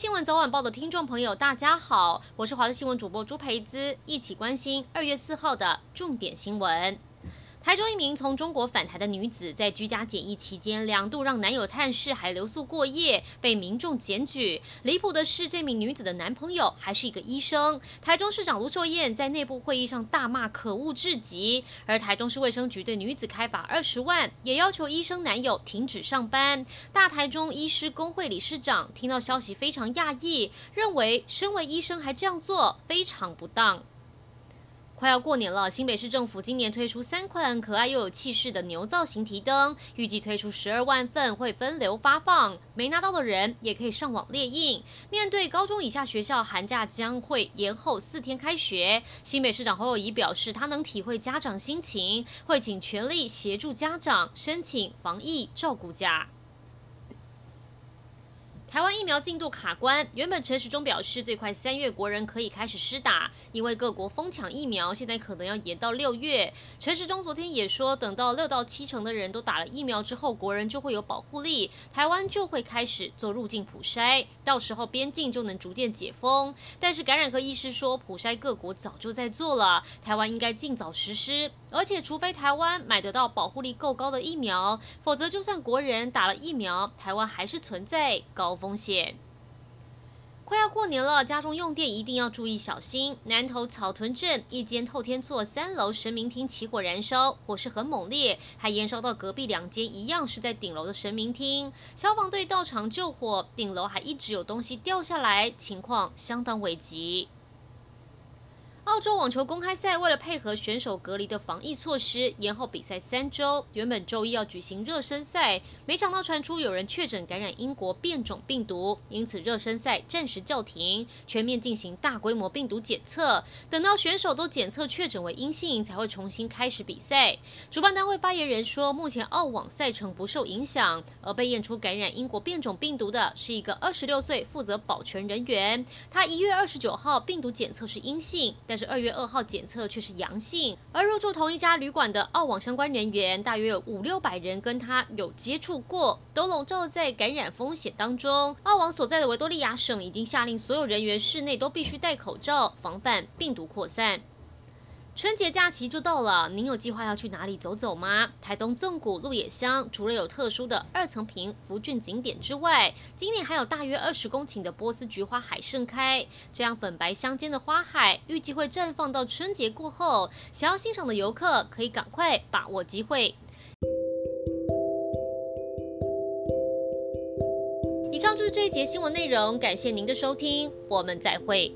新闻早晚报的听众朋友，大家好，我是华视新闻主播朱培姿，一起关心二月四号的重点新闻。台中一名从中国返台的女子，在居家检疫期间两度让男友探视，还留宿过夜，被民众检举。离谱的是，这名女子的男朋友还是一个医生。台中市长卢秀燕在内部会议上大骂可恶至极，而台中市卫生局对女子开罚二十万，也要求医生男友停止上班。大台中医师工会理事长听到消息非常讶异，认为身为医生还这样做非常不当。快要过年了，新北市政府今年推出三款可爱又有气势的牛造型提灯，预计推出十二万份，会分流发放。没拿到的人也可以上网列印。面对高中以下学校寒假将会延后四天开学，新北市长侯友谊表示，他能体会家长心情，会尽全力协助家长申请防疫照顾假。台湾疫苗进度卡关，原本陈时中表示最快三月国人可以开始施打，因为各国疯抢疫苗，现在可能要延到六月。陈时中昨天也说，等到六到七成的人都打了疫苗之后，国人就会有保护力，台湾就会开始做入境普筛，到时候边境就能逐渐解封。但是感染科医师说，普筛各国早就在做了，台湾应该尽早实施。而且，除非台湾买得到保护力够高的疫苗，否则就算国人打了疫苗，台湾还是存在高风险。快要过年了，家中用电一定要注意小心。南投草屯镇一间透天厝三楼神明厅起火燃烧，火势很猛烈，还延烧到隔壁两间一样是在顶楼的神明厅。消防队到场救火，顶楼还一直有东西掉下来，情况相当危急。澳洲网球公开赛为了配合选手隔离的防疫措施，延后比赛三周。原本周一要举行热身赛，没想到传出有人确诊感染英国变种病毒，因此热身赛暂时叫停，全面进行大规模病毒检测。等到选手都检测确诊为阴性，才会重新开始比赛。主办单位发言人说，目前澳网赛程不受影响，而被验出感染英国变种病毒的是一个二十六岁负责保全人员，他一月二十九号病毒检测是阴性，但是二月二号检测却是阳性，而入住同一家旅馆的澳网相关人员，大约有五六百人跟他有接触过，都笼罩在感染风险当中。澳网所在的维多利亚省已经下令所有人员室内都必须戴口罩，防范病毒扩散。春节假期就到了，您有计划要去哪里走走吗？台东纵谷鹿野乡除了有特殊的二层坪福郡景点之外，今年还有大约二十公顷的波斯菊花海盛开。这样粉白相间的花海，预计会绽放到春节过后。想要欣赏的游客可以赶快把握机会。以上就是这一节新闻内容，感谢您的收听，我们再会。